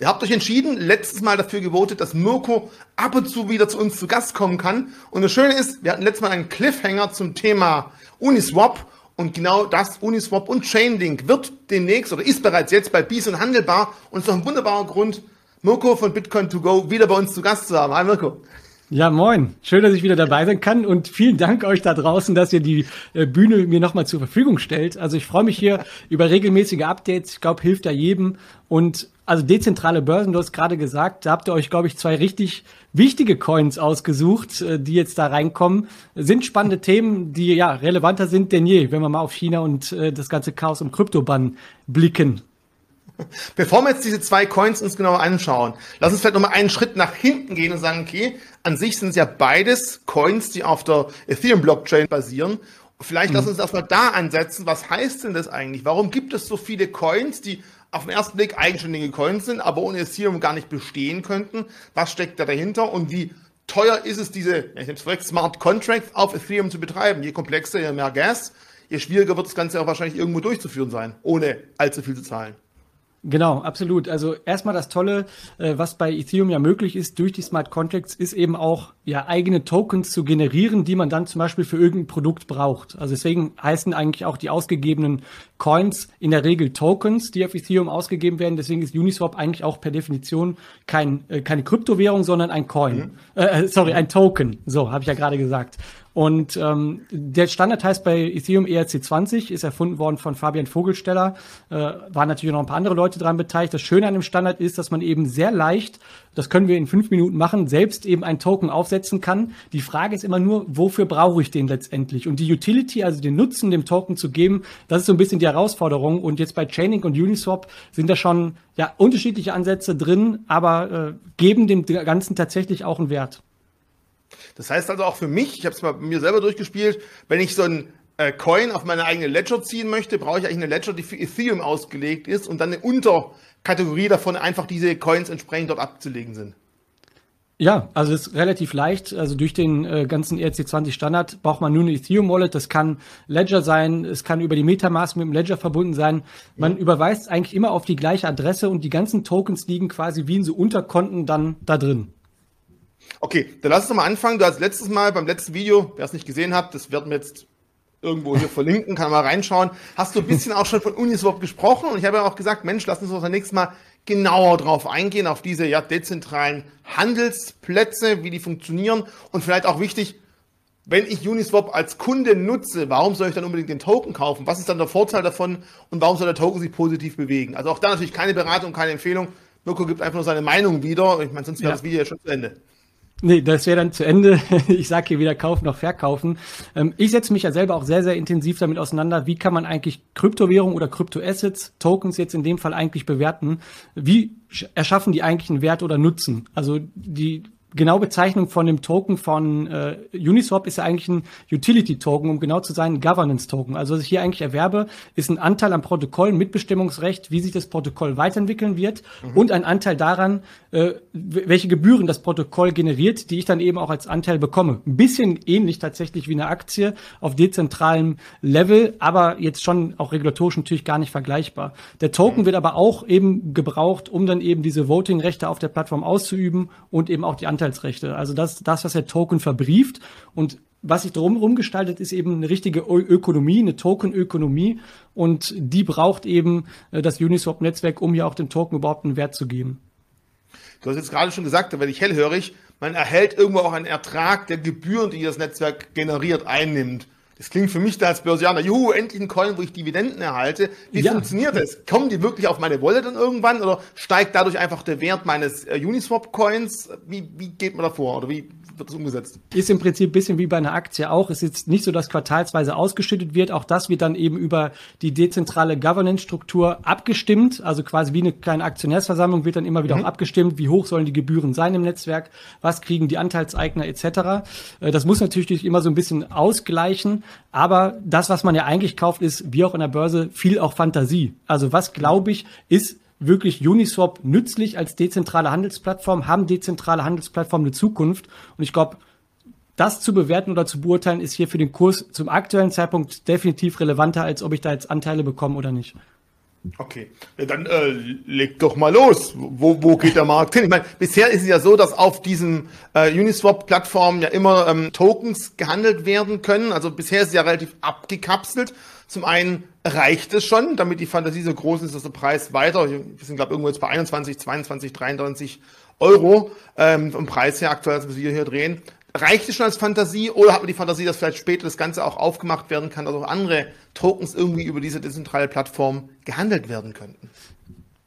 Ihr habt euch entschieden, letztes Mal dafür gewotet, dass Mirko ab und zu wieder zu uns zu Gast kommen kann. Und das Schöne ist, wir hatten letztes Mal einen Cliffhanger zum Thema Uniswap. Und genau das, Uniswap und Chainlink, wird demnächst oder ist bereits jetzt bei Bison handelbar. Und es ist doch ein wunderbarer Grund, Mirko von Bitcoin to go wieder bei uns zu Gast zu haben. Hi Mirko. Ja, moin. Schön, dass ich wieder dabei sein kann und vielen Dank euch da draußen, dass ihr die äh, Bühne mir nochmal zur Verfügung stellt. Also ich freue mich hier über regelmäßige Updates. Ich glaube, hilft ja jedem. Und also dezentrale Börsen, du hast gerade gesagt, da habt ihr euch, glaube ich, zwei richtig wichtige Coins ausgesucht, äh, die jetzt da reinkommen. Sind spannende Themen, die ja relevanter sind denn je, wenn wir mal auf China und äh, das ganze Chaos im Kryptobann blicken. Bevor wir jetzt diese zwei Coins uns genauer anschauen, lass uns vielleicht nochmal einen Schritt nach hinten gehen und sagen, okay, an sich sind es ja beides Coins, die auf der Ethereum-Blockchain basieren. Vielleicht mhm. lass uns erstmal da ansetzen. Was heißt denn das eigentlich? Warum gibt es so viele Coins, die auf den ersten Blick eigenständige Coins sind, aber ohne Ethereum gar nicht bestehen könnten? Was steckt da dahinter und wie teuer ist es, diese ich nehme es Smart Contracts auf Ethereum zu betreiben? Je komplexer, je mehr Gas, je schwieriger wird das Ganze auch wahrscheinlich irgendwo durchzuführen sein, ohne allzu viel zu zahlen. Genau, absolut. Also erstmal das Tolle, äh, was bei Ethereum ja möglich ist durch die Smart Contracts, ist eben auch ja eigene Tokens zu generieren, die man dann zum Beispiel für irgendein Produkt braucht. Also deswegen heißen eigentlich auch die ausgegebenen Coins in der Regel Tokens, die auf Ethereum ausgegeben werden. Deswegen ist Uniswap eigentlich auch per Definition kein, äh, keine Kryptowährung, sondern ein Coin. Mhm. Äh, sorry, ein Token. So, habe ich ja gerade gesagt. Und ähm, der Standard heißt bei Ethereum ERC20, ist erfunden worden von Fabian Vogelsteller. Äh, waren natürlich noch ein paar andere Leute dran beteiligt. Das Schöne an dem Standard ist, dass man eben sehr leicht, das können wir in fünf Minuten machen, selbst eben ein Token aufsetzen kann. Die Frage ist immer nur, wofür brauche ich den letztendlich? Und die Utility, also den Nutzen dem Token zu geben, das ist so ein bisschen die Herausforderung. Und jetzt bei Chaining und Uniswap sind da schon ja unterschiedliche Ansätze drin, aber äh, geben dem Ganzen tatsächlich auch einen Wert. Das heißt also auch für mich, ich habe es mal mir selber durchgespielt, wenn ich so ein äh, Coin auf meine eigene Ledger ziehen möchte, brauche ich eigentlich eine Ledger, die für Ethereum ausgelegt ist und dann eine Unterkategorie davon einfach diese Coins entsprechend dort abzulegen sind. Ja, also es ist relativ leicht. Also durch den äh, ganzen ERC20 Standard braucht man nur eine Ethereum Wallet. Das kann Ledger sein, es kann über die Metamask mit dem Ledger verbunden sein. Man ja. überweist eigentlich immer auf die gleiche Adresse und die ganzen Tokens liegen quasi wie in so Unterkonten dann da drin. Okay, dann lass uns mal anfangen. Du hast letztes Mal beim letzten Video, wer es nicht gesehen hat, das werden wir jetzt irgendwo hier verlinken, kann mal reinschauen. Hast du ein bisschen auch schon von Uniswap gesprochen und ich habe ja auch gesagt, Mensch, lass uns das nächste Mal genauer drauf eingehen, auf diese ja, dezentralen Handelsplätze, wie die funktionieren und vielleicht auch wichtig, wenn ich Uniswap als Kunde nutze, warum soll ich dann unbedingt den Token kaufen? Was ist dann der Vorteil davon und warum soll der Token sich positiv bewegen? Also auch da natürlich keine Beratung, keine Empfehlung. Mirko gibt einfach nur seine Meinung wieder. Ich meine, sonst wäre ja. das Video ja schon zu Ende. Nee, das wäre dann zu Ende. Ich sage hier weder kaufen noch verkaufen. Ähm, ich setze mich ja selber auch sehr, sehr intensiv damit auseinander, wie kann man eigentlich Kryptowährung oder Kryptoassets, Tokens jetzt in dem Fall eigentlich bewerten. Wie erschaffen die eigentlich einen Wert oder Nutzen? Also die genaue Bezeichnung von dem Token von äh, Uniswap ist ja eigentlich ein Utility-Token, um genau zu sein, ein Governance-Token. Also was ich hier eigentlich erwerbe, ist ein Anteil am Protokoll, Mitbestimmungsrecht, wie sich das Protokoll weiterentwickeln wird mhm. und ein Anteil daran, äh, welche Gebühren das Protokoll generiert, die ich dann eben auch als Anteil bekomme. Ein bisschen ähnlich tatsächlich wie eine Aktie auf dezentralem Level, aber jetzt schon auch regulatorisch natürlich gar nicht vergleichbar. Der Token mhm. wird aber auch eben gebraucht, um dann eben diese Voting-Rechte auf der Plattform auszuüben und eben auch die Anteile Anteilsrechte. Also das, das, was der Token verbrieft und was sich drumherum gestaltet, ist eben eine richtige Ökonomie, eine Tokenökonomie und die braucht eben äh, das Uniswap-Netzwerk, um hier auch dem Token überhaupt einen Wert zu geben. Du hast jetzt gerade schon gesagt, da werde ich hellhörig, man erhält irgendwo auch einen Ertrag der Gebühren, die das Netzwerk generiert, einnimmt. Das klingt für mich da als Börsianer, juhu, endlich ein Coin, wo ich Dividenden erhalte. Wie ja. funktioniert das? Kommen die wirklich auf meine Wallet dann irgendwann oder steigt dadurch einfach der Wert meines äh, Uniswap-Coins? Wie, wie geht man da vor oder wie wird das umgesetzt? Ist im Prinzip ein bisschen wie bei einer Aktie auch. Es ist jetzt nicht so, dass quartalsweise ausgeschüttet wird. Auch das wird dann eben über die dezentrale Governance-Struktur abgestimmt. Also quasi wie eine kleine Aktionärsversammlung wird dann immer wieder mhm. auch abgestimmt. Wie hoch sollen die Gebühren sein im Netzwerk? Was kriegen die Anteilseigner etc.? Äh, das muss natürlich immer so ein bisschen ausgleichen. Aber das, was man ja eigentlich kauft, ist wie auch in der Börse viel auch Fantasie. Also was glaube ich ist wirklich Uniswap nützlich als dezentrale Handelsplattform? Haben dezentrale Handelsplattformen eine Zukunft? Und ich glaube, das zu bewerten oder zu beurteilen, ist hier für den Kurs zum aktuellen Zeitpunkt definitiv relevanter, als ob ich da jetzt Anteile bekomme oder nicht. Okay, dann äh, leg doch mal los. Wo, wo geht der Markt hin? Ich meine, bisher ist es ja so, dass auf diesen äh, Uniswap-Plattformen ja immer ähm, Tokens gehandelt werden können. Also bisher ist es ja relativ abgekapselt. Zum einen reicht es schon, damit die Fantasie so groß ist, dass der Preis weiter, wir sind glaube irgendwo jetzt bei 21, 22, 23 Euro ähm, vom Preis her aktuell, als wir hier drehen. Reicht es schon als Fantasie oder hat man die Fantasie, dass vielleicht später das Ganze auch aufgemacht werden kann, dass auch andere Tokens irgendwie über diese dezentrale Plattform gehandelt werden könnten?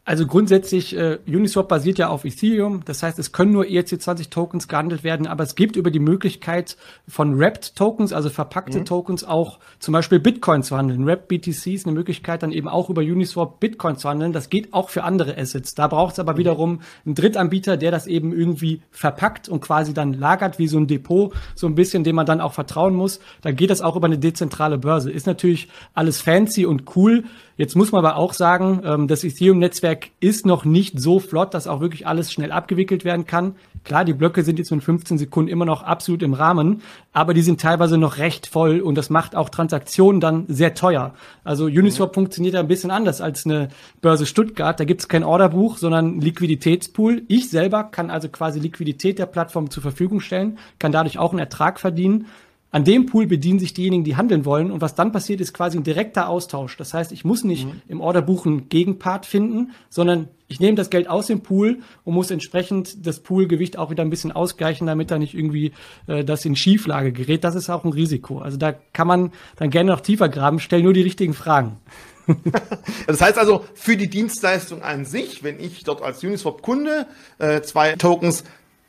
Also grundsätzlich, äh, Uniswap basiert ja auf Ethereum. Das heißt, es können nur ERC20-Tokens gehandelt werden, aber es gibt über die Möglichkeit von Wrapped-Tokens, also verpackte mhm. Tokens, auch zum Beispiel Bitcoin zu handeln. Wrapped BTC ist eine Möglichkeit, dann eben auch über Uniswap Bitcoin zu handeln. Das geht auch für andere Assets. Da braucht es aber mhm. wiederum einen Drittanbieter, der das eben irgendwie verpackt und quasi dann lagert wie so ein Depot, so ein bisschen, dem man dann auch vertrauen muss. Da geht das auch über eine dezentrale Börse. Ist natürlich alles fancy und cool. Jetzt muss man aber auch sagen, ähm, das Ethereum-Netzwerk ist noch nicht so flott, dass auch wirklich alles schnell abgewickelt werden kann. Klar, die Blöcke sind jetzt in 15 Sekunden immer noch absolut im Rahmen, aber die sind teilweise noch recht voll und das macht auch Transaktionen dann sehr teuer. Also Uniswap mhm. funktioniert ein bisschen anders als eine Börse Stuttgart. Da gibt es kein Orderbuch, sondern Liquiditätspool. Ich selber kann also quasi Liquidität der Plattform zur Verfügung stellen, kann dadurch auch einen Ertrag verdienen. An dem Pool bedienen sich diejenigen, die handeln wollen. Und was dann passiert, ist quasi ein direkter Austausch. Das heißt, ich muss nicht mhm. im Orderbuch einen Gegenpart finden, sondern ich nehme das Geld aus dem Pool und muss entsprechend das Poolgewicht auch wieder ein bisschen ausgleichen, damit da nicht irgendwie äh, das in Schieflage gerät. Das ist auch ein Risiko. Also da kann man dann gerne noch tiefer graben. Stell nur die richtigen Fragen. das heißt also, für die Dienstleistung an sich, wenn ich dort als Uniswap-Kunde äh, zwei Tokens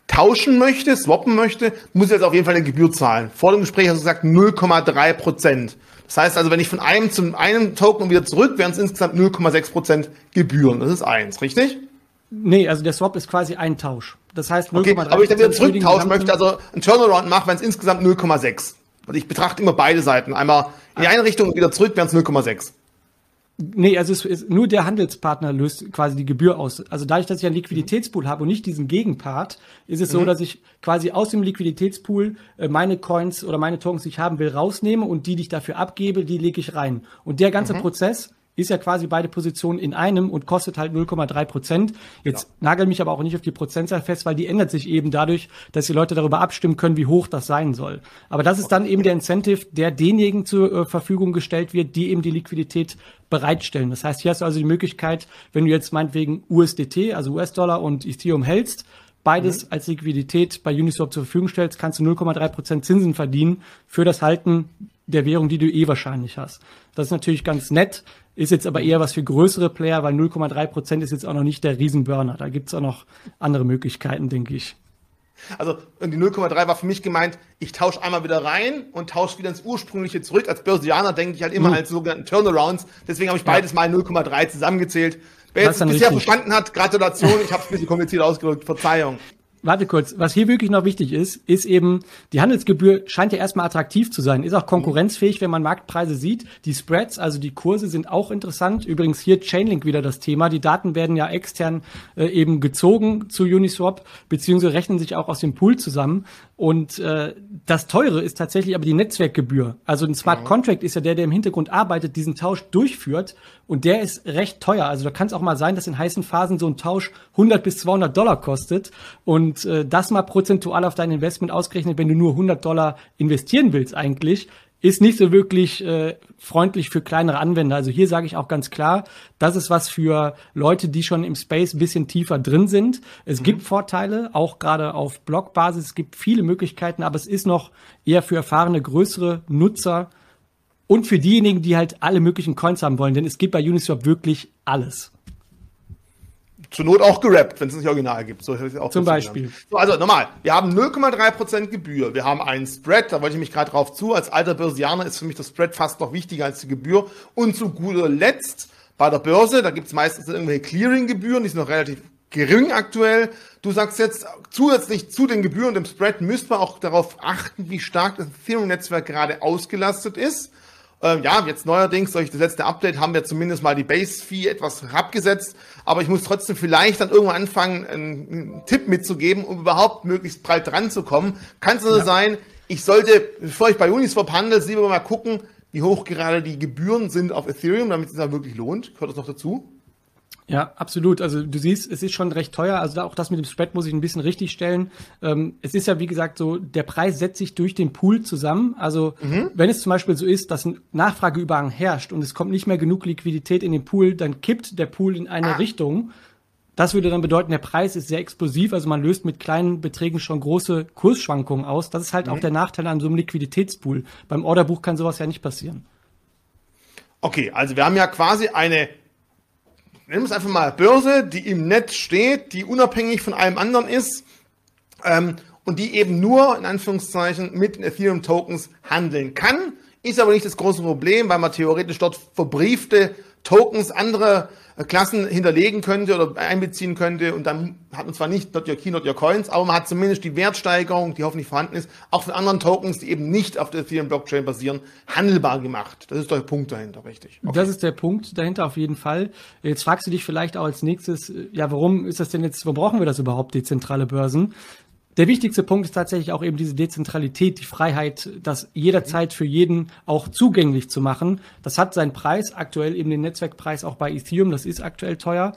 tauschen möchte, swappen möchte, muss ich jetzt auf jeden Fall eine Gebühr zahlen. Vor dem Gespräch hast du gesagt 0,3 Prozent. Das heißt also, wenn ich von einem zum einem Token wieder zurück, wären es insgesamt 0,6 Prozent Gebühren. Das ist eins, richtig? Nee, also der Swap ist quasi ein Tausch. Das heißt 0,3 okay, aber ich dann wieder zurücktauschen möchte, also ein Turnaround mache, wenn es insgesamt 0,6. Also ich betrachte immer beide Seiten. Einmal in die eine Richtung und wieder zurück wären es 0,6. Nee, also es ist nur der Handelspartner löst quasi die Gebühr aus. Also dadurch, dass ich einen Liquiditätspool habe und nicht diesen Gegenpart, ist es mhm. so, dass ich quasi aus dem Liquiditätspool äh, meine Coins oder meine Tokens, die ich haben will, rausnehme und die, die ich dafür abgebe, die lege ich rein. Und der ganze mhm. Prozess ist ja quasi beide Positionen in einem und kostet halt 0,3 Prozent. Jetzt genau. nagel mich aber auch nicht auf die Prozentzahl fest, weil die ändert sich eben dadurch, dass die Leute darüber abstimmen können, wie hoch das sein soll. Aber das ist dann eben der Incentive, der denjenigen zur äh, Verfügung gestellt wird, die eben die Liquidität bereitstellen. Das heißt, hier hast du also die Möglichkeit, wenn du jetzt meinetwegen USDT, also US-Dollar und Ethereum hältst, beides mhm. als Liquidität bei Uniswap zur Verfügung stellst, kannst du 0,3 Prozent Zinsen verdienen für das Halten der Währung, die du eh wahrscheinlich hast. Das ist natürlich ganz nett, ist jetzt aber eher was für größere Player, weil 0,3 Prozent ist jetzt auch noch nicht der Riesenburner. Da gibt's auch noch andere Möglichkeiten, denke ich. Also die 0,3 war für mich gemeint, ich tausche einmal wieder rein und tausche wieder ins ursprüngliche zurück. Als Börsianer denke ich halt immer mhm. als sogenannten Turnarounds. Deswegen habe ich beides ja. mal 0,3 zusammengezählt. Wer jetzt bisher richtig. verstanden hat, Gratulation, ich habe es ein bisschen kompliziert ausgedrückt, Verzeihung warte kurz, was hier wirklich noch wichtig ist, ist eben, die Handelsgebühr scheint ja erstmal attraktiv zu sein, ist auch konkurrenzfähig, wenn man Marktpreise sieht. Die Spreads, also die Kurse sind auch interessant. Übrigens hier Chainlink wieder das Thema. Die Daten werden ja extern äh, eben gezogen zu Uniswap, beziehungsweise rechnen sich auch aus dem Pool zusammen. Und äh, das Teure ist tatsächlich aber die Netzwerkgebühr. Also ein Smart Contract ist ja der, der im Hintergrund arbeitet, diesen Tausch durchführt und der ist recht teuer. Also da kann es auch mal sein, dass in heißen Phasen so ein Tausch 100 bis 200 Dollar kostet und äh, das mal prozentual auf dein Investment ausgerechnet, wenn du nur 100 Dollar investieren willst eigentlich, ist nicht so wirklich äh, freundlich für kleinere Anwender. Also hier sage ich auch ganz klar, das ist was für Leute, die schon im Space ein bisschen tiefer drin sind. Es mhm. gibt Vorteile, auch gerade auf Blogbasis. Es gibt viele Möglichkeiten, aber es ist noch eher für erfahrene, größere Nutzer und für diejenigen, die halt alle möglichen Coins haben wollen. Denn es gibt bei Uniswap wirklich alles zur Not auch gerappt, wenn es nicht original gibt. So auch Zum Beispiel. So, also nochmal, wir haben 0,3% Gebühr, wir haben einen Spread, da wollte ich mich gerade drauf zu. Als alter Börsianer ist für mich das Spread fast noch wichtiger als die Gebühr. Und zu guter Letzt, bei der Börse, da gibt es meistens irgendwelche Clearing-Gebühren, die sind noch relativ gering aktuell. Du sagst jetzt, zusätzlich zu den Gebühren und dem Spread müsste man auch darauf achten, wie stark das Ethereum-Netzwerk gerade ausgelastet ist. Ähm, ja, jetzt neuerdings durch das letzte Update haben wir zumindest mal die Base-Fee etwas abgesetzt, aber ich muss trotzdem vielleicht dann irgendwann anfangen, einen, einen Tipp mitzugeben, um überhaupt möglichst breit dran zu kommen. Kann es also ja. sein, ich sollte, bevor ich bei Uniswap handle, lieber mal gucken, wie hoch gerade die Gebühren sind auf Ethereum, damit es sich da wirklich lohnt? Gehört das noch dazu? Ja, absolut. Also du siehst, es ist schon recht teuer. Also auch das mit dem Spread muss ich ein bisschen richtig stellen. Ähm, es ist ja, wie gesagt, so, der Preis setzt sich durch den Pool zusammen. Also mhm. wenn es zum Beispiel so ist, dass ein Nachfrageüberhang herrscht und es kommt nicht mehr genug Liquidität in den Pool, dann kippt der Pool in eine ah. Richtung. Das würde dann bedeuten, der Preis ist sehr explosiv, also man löst mit kleinen Beträgen schon große Kursschwankungen aus. Das ist halt mhm. auch der Nachteil an so einem Liquiditätspool. Beim Orderbuch kann sowas ja nicht passieren. Okay, also wir haben ja quasi eine wir es einfach mal Börse, die im Netz steht, die unabhängig von allem anderen ist ähm, und die eben nur in Anführungszeichen mit Ethereum Tokens handeln kann. Ist aber nicht das große Problem, weil man theoretisch dort verbriefte Tokens andere Klassen hinterlegen könnte oder einbeziehen könnte und dann hat man zwar nicht not your key, not your coins, aber man hat zumindest die Wertsteigerung, die hoffentlich vorhanden ist, auch von anderen Tokens, die eben nicht auf der Ethereum Blockchain basieren, handelbar gemacht. Das ist der Punkt dahinter, richtig. Okay. Das ist der Punkt dahinter auf jeden Fall. Jetzt fragst du dich vielleicht auch als nächstes, ja, warum ist das denn jetzt, warum brauchen wir das überhaupt, dezentrale Börsen? Der wichtigste Punkt ist tatsächlich auch eben diese Dezentralität, die Freiheit, das jederzeit für jeden auch zugänglich zu machen. Das hat seinen Preis, aktuell eben den Netzwerkpreis auch bei Ethereum, das ist aktuell teuer.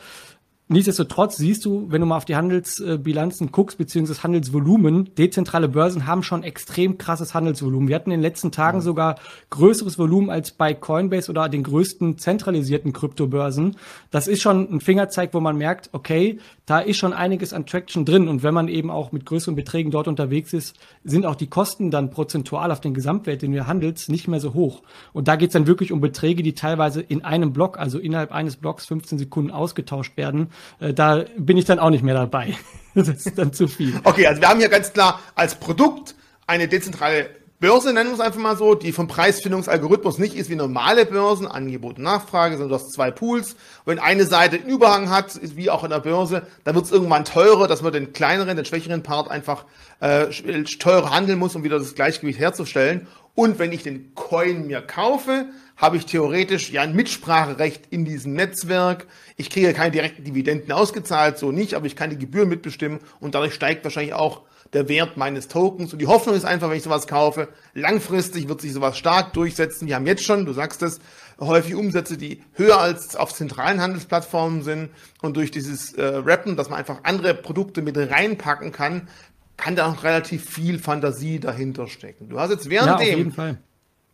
Nichtsdestotrotz siehst du, wenn du mal auf die Handelsbilanzen guckst, beziehungsweise Handelsvolumen, dezentrale Börsen haben schon extrem krasses Handelsvolumen. Wir hatten in den letzten Tagen sogar größeres Volumen als bei Coinbase oder den größten zentralisierten Kryptobörsen. Das ist schon ein Fingerzeig, wo man merkt, okay, da ist schon einiges an Traction drin. Und wenn man eben auch mit größeren Beträgen dort unterwegs ist, sind auch die Kosten dann prozentual auf den Gesamtwert, den du handelst, nicht mehr so hoch. Und da geht's dann wirklich um Beträge, die teilweise in einem Block, also innerhalb eines Blocks 15 Sekunden ausgetauscht werden äh, da bin ich dann auch nicht mehr dabei. das ist dann zu viel. Okay, also wir haben hier ganz klar als Produkt eine dezentrale Börse, nennen wir es einfach mal so, die vom Preisfindungsalgorithmus nicht ist wie normale Börsen, Angebot und Nachfrage, sondern du hast zwei Pools. Wenn eine Seite einen Überhang hat, wie auch in der Börse, dann wird es irgendwann teurer, dass man den kleineren, den schwächeren Part einfach äh, teurer handeln muss, um wieder das Gleichgewicht herzustellen. Und wenn ich den Coin mir kaufe, habe ich theoretisch ja ein Mitspracherecht in diesem Netzwerk. Ich kriege keine direkten Dividenden ausgezahlt, so nicht, aber ich kann die Gebühren mitbestimmen und dadurch steigt wahrscheinlich auch der Wert meines Tokens. Und die Hoffnung ist einfach, wenn ich sowas kaufe, langfristig wird sich sowas stark durchsetzen. Wir haben jetzt schon, du sagst es, häufig Umsätze, die höher als auf zentralen Handelsplattformen sind. Und durch dieses äh, Rappen, dass man einfach andere Produkte mit reinpacken kann, kann da auch relativ viel Fantasie dahinter stecken. Du hast jetzt währenddem ja,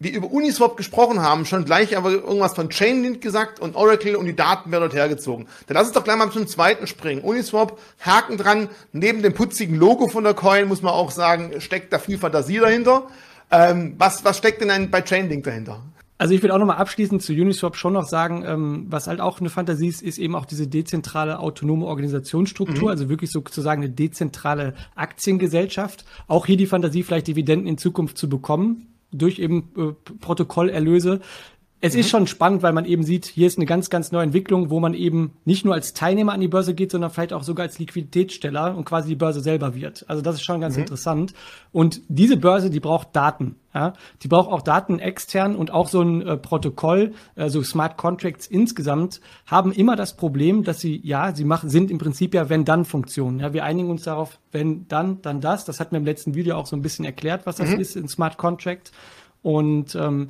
wir über Uniswap gesprochen haben, schon gleich aber irgendwas von Chainlink gesagt und Oracle und die Daten werden dort hergezogen. Dann lass uns doch gleich mal zum zweiten springen. Uniswap, Haken dran, neben dem putzigen Logo von der Coin muss man auch sagen, steckt da viel Fantasie dahinter. Ähm, was, was steckt denn bei Chainlink dahinter? Also ich will auch nochmal abschließend zu Uniswap schon noch sagen, ähm, was halt auch eine Fantasie ist, ist eben auch diese dezentrale autonome Organisationsstruktur, mhm. also wirklich sozusagen eine dezentrale Aktiengesellschaft. Auch hier die Fantasie, vielleicht Dividenden in Zukunft zu bekommen durch eben äh, Protokollerlöse. Es mhm. ist schon spannend, weil man eben sieht, hier ist eine ganz, ganz neue Entwicklung, wo man eben nicht nur als Teilnehmer an die Börse geht, sondern vielleicht auch sogar als Liquiditätssteller und quasi die Börse selber wird. Also das ist schon ganz mhm. interessant. Und diese Börse, die braucht Daten. Ja? Die braucht auch Daten extern und auch so ein äh, Protokoll, also Smart Contracts insgesamt, haben immer das Problem, dass sie, ja, sie machen, sind im Prinzip ja Wenn-Dann-Funktionen. Ja, wir einigen uns darauf, wenn dann, dann das. Das hat mir im letzten Video auch so ein bisschen erklärt, was das mhm. ist in Smart Contract. Und ähm,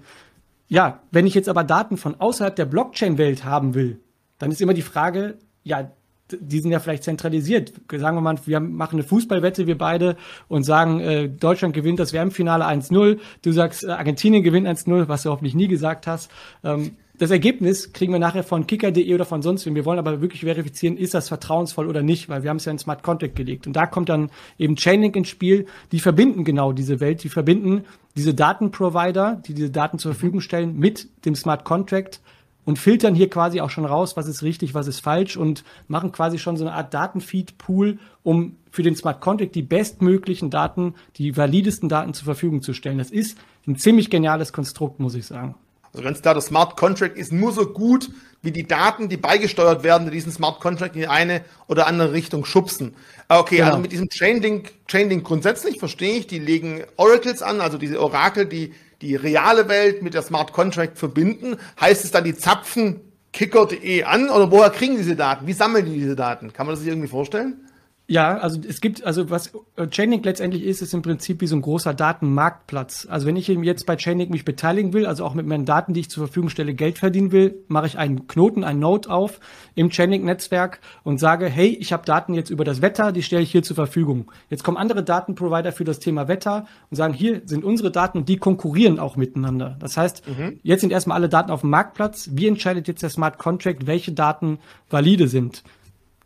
ja, wenn ich jetzt aber Daten von außerhalb der Blockchain-Welt haben will, dann ist immer die Frage, ja, die sind ja vielleicht zentralisiert. Sagen wir mal, wir machen eine Fußballwette, wir beide, und sagen, äh, Deutschland gewinnt das WM-Finale 1-0. Du sagst, äh, Argentinien gewinnt 1-0, was du hoffentlich nie gesagt hast. Ähm, das Ergebnis kriegen wir nachher von kicker.de oder von sonst wem. Wir wollen aber wirklich verifizieren, ist das vertrauensvoll oder nicht, weil wir haben es ja in Smart Contract gelegt. Und da kommt dann eben Chainlink ins Spiel. Die verbinden genau diese Welt. Die verbinden diese Datenprovider, die diese Daten zur Verfügung stellen, mit dem Smart Contract und filtern hier quasi auch schon raus, was ist richtig, was ist falsch und machen quasi schon so eine Art Datenfeed-Pool, um für den Smart Contract die bestmöglichen Daten, die validesten Daten zur Verfügung zu stellen. Das ist ein ziemlich geniales Konstrukt, muss ich sagen. Also ganz klar, der Smart Contract ist nur so gut, wie die Daten, die beigesteuert werden, die diesen Smart Contract in die eine oder andere Richtung schubsen. Ah, okay, genau. also mit diesem Chainlink, Chainlink grundsätzlich verstehe ich, die legen Oracles an, also diese Orakel, die die reale Welt mit der Smart Contract verbinden. Heißt es dann, die zapfen kicker.de an oder woher kriegen diese Daten? Wie sammeln die diese Daten? Kann man das sich irgendwie vorstellen? Ja, also es gibt, also was äh, Chainlink letztendlich ist, ist im Prinzip wie so ein großer Datenmarktplatz. Also wenn ich jetzt bei Chainlink mich beteiligen will, also auch mit meinen Daten, die ich zur Verfügung stelle, Geld verdienen will, mache ich einen Knoten, einen Node auf im Chainlink-Netzwerk und sage, hey, ich habe Daten jetzt über das Wetter, die stelle ich hier zur Verfügung. Jetzt kommen andere Datenprovider für das Thema Wetter und sagen, hier sind unsere Daten und die konkurrieren auch miteinander. Das heißt, mhm. jetzt sind erstmal alle Daten auf dem Marktplatz. Wie entscheidet jetzt der Smart Contract, welche Daten valide sind?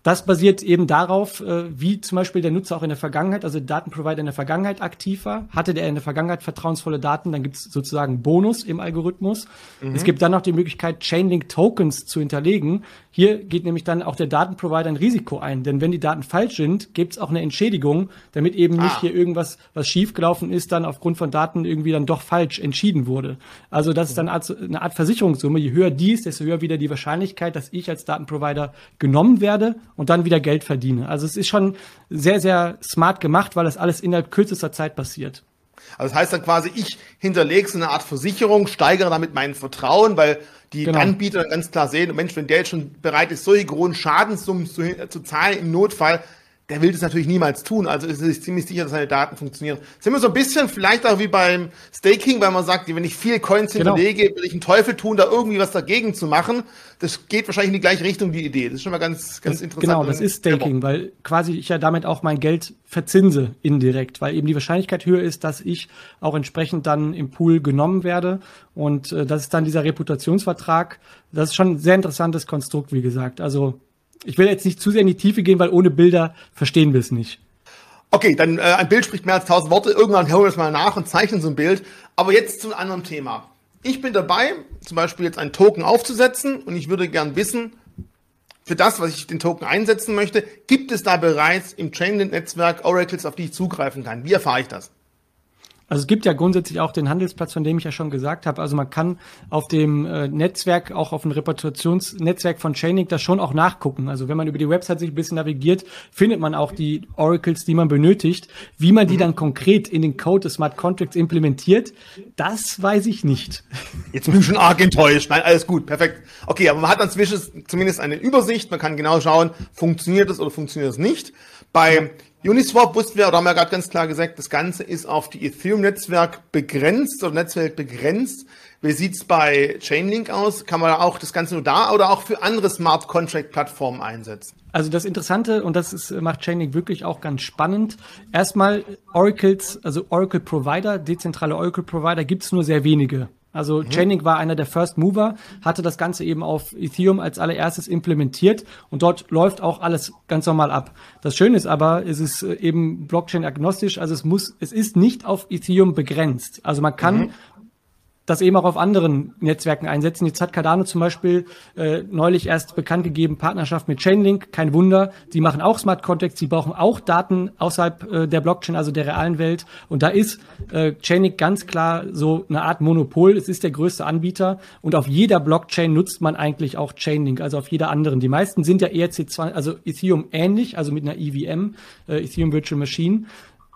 Das basiert eben darauf, äh, wie zum Beispiel der Nutzer auch in der Vergangenheit, also der Datenprovider in der Vergangenheit aktiv war. Hatte der in der Vergangenheit vertrauensvolle Daten, dann gibt es sozusagen Bonus im Algorithmus. Mhm. Es gibt dann noch die Möglichkeit, Chainlink-Tokens zu hinterlegen. Hier geht nämlich dann auch der Datenprovider ein Risiko ein, denn wenn die Daten falsch sind, gibt es auch eine Entschädigung, damit eben ah. nicht hier irgendwas, was schiefgelaufen ist, dann aufgrund von Daten irgendwie dann doch falsch entschieden wurde. Also das ist dann eine Art Versicherungssumme. Je höher die ist, desto höher wieder die Wahrscheinlichkeit, dass ich als Datenprovider genommen werde und dann wieder Geld verdiene. Also es ist schon sehr, sehr smart gemacht, weil das alles innerhalb kürzester Zeit passiert. Also das heißt dann quasi, ich hinterlege so eine Art Versicherung, steigere damit mein Vertrauen, weil die genau. Anbieter ganz klar sehen, Mensch, wenn der jetzt schon bereit ist, solche großen Schadenssummen zu, zu zahlen im Notfall, der will das natürlich niemals tun. Also ist es ziemlich sicher, dass seine Daten funktionieren. Sind wir so ein bisschen vielleicht auch wie beim Staking, weil man sagt, wenn ich viele Coins genau. hinterlege, will ich einen Teufel tun, da irgendwie was dagegen zu machen. Das geht wahrscheinlich in die gleiche Richtung, die Idee. Das ist schon mal ganz, ganz interessant. Genau, das ist Staking, weil quasi ich ja damit auch mein Geld verzinse indirekt, weil eben die Wahrscheinlichkeit höher ist, dass ich auch entsprechend dann im Pool genommen werde. Und äh, das ist dann dieser Reputationsvertrag. Das ist schon ein sehr interessantes Konstrukt, wie gesagt. Also ich will jetzt nicht zu sehr in die Tiefe gehen, weil ohne Bilder verstehen wir es nicht. Okay, dann äh, ein Bild spricht mehr als tausend Worte. Irgendwann holen wir es mal nach und zeichnen so ein Bild. Aber jetzt zu einem anderen Thema. Ich bin dabei, zum Beispiel jetzt einen Token aufzusetzen und ich würde gern wissen, für das, was ich den Token einsetzen möchte, gibt es da bereits im Chainlink-Netzwerk Oracles, auf die ich zugreifen kann? Wie erfahre ich das? Also es gibt ja grundsätzlich auch den Handelsplatz, von dem ich ja schon gesagt habe. Also man kann auf dem äh, Netzwerk, auch auf dem Reputationsnetzwerk von Chaining, das schon auch nachgucken. Also wenn man über die Website sich ein bisschen navigiert, findet man auch die Oracles, die man benötigt. Wie man die mhm. dann konkret in den Code des Smart Contracts implementiert, das weiß ich nicht. Jetzt bin ich schon arg enttäuscht. Nein, alles gut, perfekt. Okay, aber man hat dann zumindest eine Übersicht. Man kann genau schauen, funktioniert es oder funktioniert es nicht. Bei Uniswap wussten wir, oder haben wir gerade ganz klar gesagt, das Ganze ist auf die Ethereum-Netzwerk begrenzt oder Netzwerk begrenzt. Wie sieht's bei Chainlink aus? Kann man auch das Ganze nur da oder auch für andere Smart Contract Plattformen einsetzen? Also das Interessante, und das ist, macht Chainlink wirklich auch ganz spannend. Erstmal Oracles, also Oracle Provider, dezentrale Oracle Provider gibt's nur sehr wenige. Also mhm. Chainlink war einer der First Mover, hatte das Ganze eben auf Ethereum als allererstes implementiert und dort läuft auch alles ganz normal ab. Das Schöne ist aber, es ist äh, eben Blockchain agnostisch, also es muss, es ist nicht auf Ethereum begrenzt. Also man kann mhm das eben auch auf anderen Netzwerken einsetzen. Jetzt hat Cardano zum Beispiel äh, neulich erst bekannt gegeben, Partnerschaft mit Chainlink, kein Wunder. Die machen auch Smart Contracts, die brauchen auch Daten außerhalb äh, der Blockchain, also der realen Welt. Und da ist äh, Chainlink ganz klar so eine Art Monopol. Es ist der größte Anbieter und auf jeder Blockchain nutzt man eigentlich auch Chainlink, also auf jeder anderen. Die meisten sind ja ERC2, also Ethereum ähnlich, also mit einer EVM, äh, Ethereum Virtual Machine.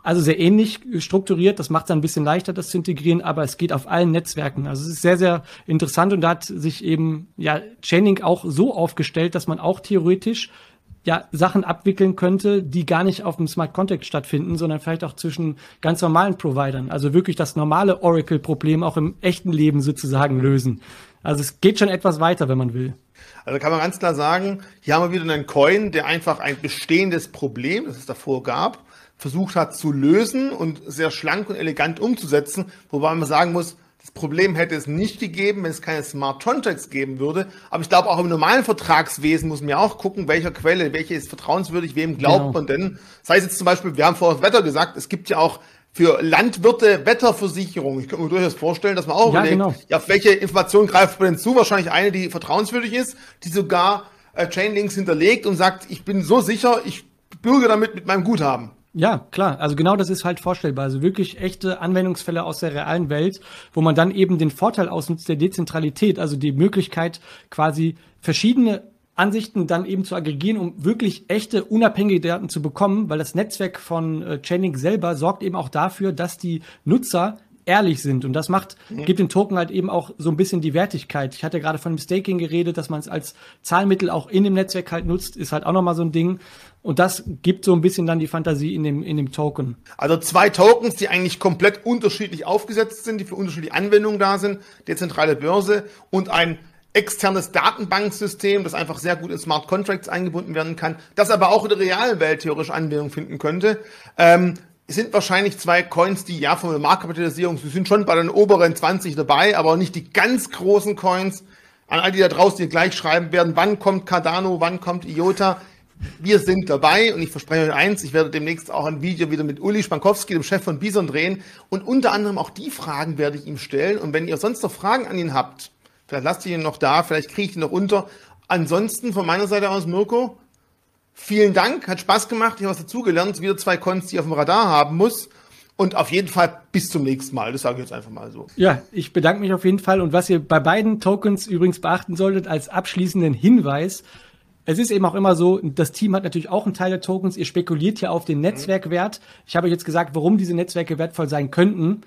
Also sehr ähnlich strukturiert, das macht es ein bisschen leichter, das zu integrieren, aber es geht auf allen Netzwerken. Also es ist sehr, sehr interessant und da hat sich eben ja Chaining auch so aufgestellt, dass man auch theoretisch ja Sachen abwickeln könnte, die gar nicht auf dem Smart Contact stattfinden, sondern vielleicht auch zwischen ganz normalen Providern. Also wirklich das normale Oracle-Problem auch im echten Leben sozusagen lösen. Also es geht schon etwas weiter, wenn man will. Also kann man ganz klar sagen, hier haben wir wieder einen Coin, der einfach ein bestehendes Problem, das es davor gab, versucht hat zu lösen und sehr schlank und elegant umzusetzen, wobei man sagen muss, das Problem hätte es nicht gegeben, wenn es keine Smart Contracts geben würde. Aber ich glaube, auch im normalen Vertragswesen muss man ja auch gucken, welcher Quelle, welche ist vertrauenswürdig, wem glaubt genau. man denn. Das heißt jetzt zum Beispiel, wir haben vorher das Wetter gesagt, es gibt ja auch für Landwirte Wetterversicherung. Ich könnte mir durchaus vorstellen, dass man auch ja, überlegt, genau. ja, auf welche Information greift man denn zu? Wahrscheinlich eine, die vertrauenswürdig ist, die sogar äh, Chainlinks hinterlegt und sagt, ich bin so sicher, ich bürge damit mit meinem Guthaben. Ja, klar. Also genau das ist halt vorstellbar. Also wirklich echte Anwendungsfälle aus der realen Welt, wo man dann eben den Vorteil ausnutzt der Dezentralität, also die Möglichkeit quasi verschiedene Ansichten dann eben zu aggregieren, um wirklich echte, unabhängige Daten zu bekommen, weil das Netzwerk von äh, Chainlink selber sorgt eben auch dafür, dass die Nutzer ehrlich sind. Und das macht, mhm. gibt dem Token halt eben auch so ein bisschen die Wertigkeit. Ich hatte gerade von dem Staking geredet, dass man es als Zahlmittel auch in dem Netzwerk halt nutzt, ist halt auch nochmal so ein Ding. Und das gibt so ein bisschen dann die Fantasie in dem, in dem Token. Also zwei Tokens, die eigentlich komplett unterschiedlich aufgesetzt sind, die für unterschiedliche Anwendungen da sind. Dezentrale Börse und ein externes Datenbanksystem, das einfach sehr gut in Smart Contracts eingebunden werden kann, das aber auch in der realen Welt theoretisch Anwendung finden könnte. Ähm, sind wahrscheinlich zwei Coins, die ja von der Marktkapitalisierung, sie sind schon bei den oberen 20 dabei, aber nicht die ganz großen Coins. An all die da draußen, die gleich schreiben werden, wann kommt Cardano, wann kommt IOTA. Wir sind dabei und ich verspreche euch eins, ich werde demnächst auch ein Video wieder mit Uli Spankowski, dem Chef von Bison, drehen und unter anderem auch die Fragen werde ich ihm stellen. Und wenn ihr sonst noch Fragen an ihn habt, vielleicht lasst ihr ihn noch da, vielleicht kriege ich ihn noch unter. Ansonsten von meiner Seite aus, Mirko, vielen Dank, hat Spaß gemacht, ich habe was dazugelernt, wieder zwei Cons, die ich auf dem Radar haben muss. Und auf jeden Fall bis zum nächsten Mal. Das sage ich jetzt einfach mal so. Ja, ich bedanke mich auf jeden Fall. Und was ihr bei beiden Tokens übrigens beachten solltet als abschließenden Hinweis, es ist eben auch immer so, das Team hat natürlich auch einen Teil der Tokens. Ihr spekuliert ja auf den mhm. Netzwerkwert. Ich habe jetzt gesagt, warum diese Netzwerke wertvoll sein könnten.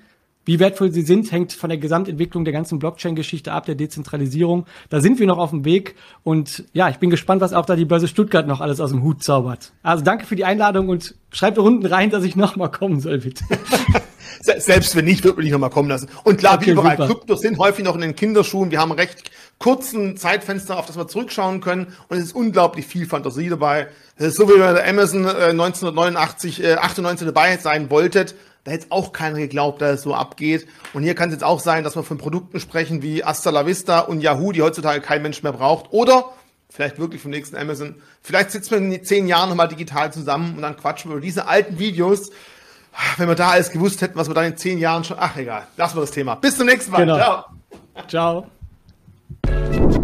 Wie wertvoll sie sind, hängt von der Gesamtentwicklung der ganzen Blockchain-Geschichte ab, der Dezentralisierung. Da sind wir noch auf dem Weg. Und ja, ich bin gespannt, was auch da die Börse Stuttgart noch alles aus dem Hut zaubert. Also danke für die Einladung und schreibt unten rein, dass ich nochmal kommen soll, bitte. Selbst wenn nicht, wird man nicht nochmal kommen lassen. Und klar, okay, wie überall, super. Kryptos sind häufig noch in den Kinderschuhen. Wir haben recht kurzen Zeitfenster, auf das wir zurückschauen können. Und es ist unglaublich viel Fantasie dabei. Es ist so, wie bei Amazon äh, 1989, äh, 98 dabei sein wolltet. Da hätte auch keiner geglaubt, dass es so abgeht. Und hier kann es jetzt auch sein, dass wir von Produkten sprechen wie Asta La Vista und Yahoo, die heutzutage kein Mensch mehr braucht. Oder vielleicht wirklich vom nächsten Amazon. Vielleicht sitzen wir in zehn Jahren nochmal digital zusammen und dann quatschen wir über diese alten Videos. Wenn wir da alles gewusst hätten, was wir dann in zehn Jahren schon. Ach egal, lassen wir das Thema. Bis zum nächsten Mal. Genau. Ciao. Ciao. Thank you.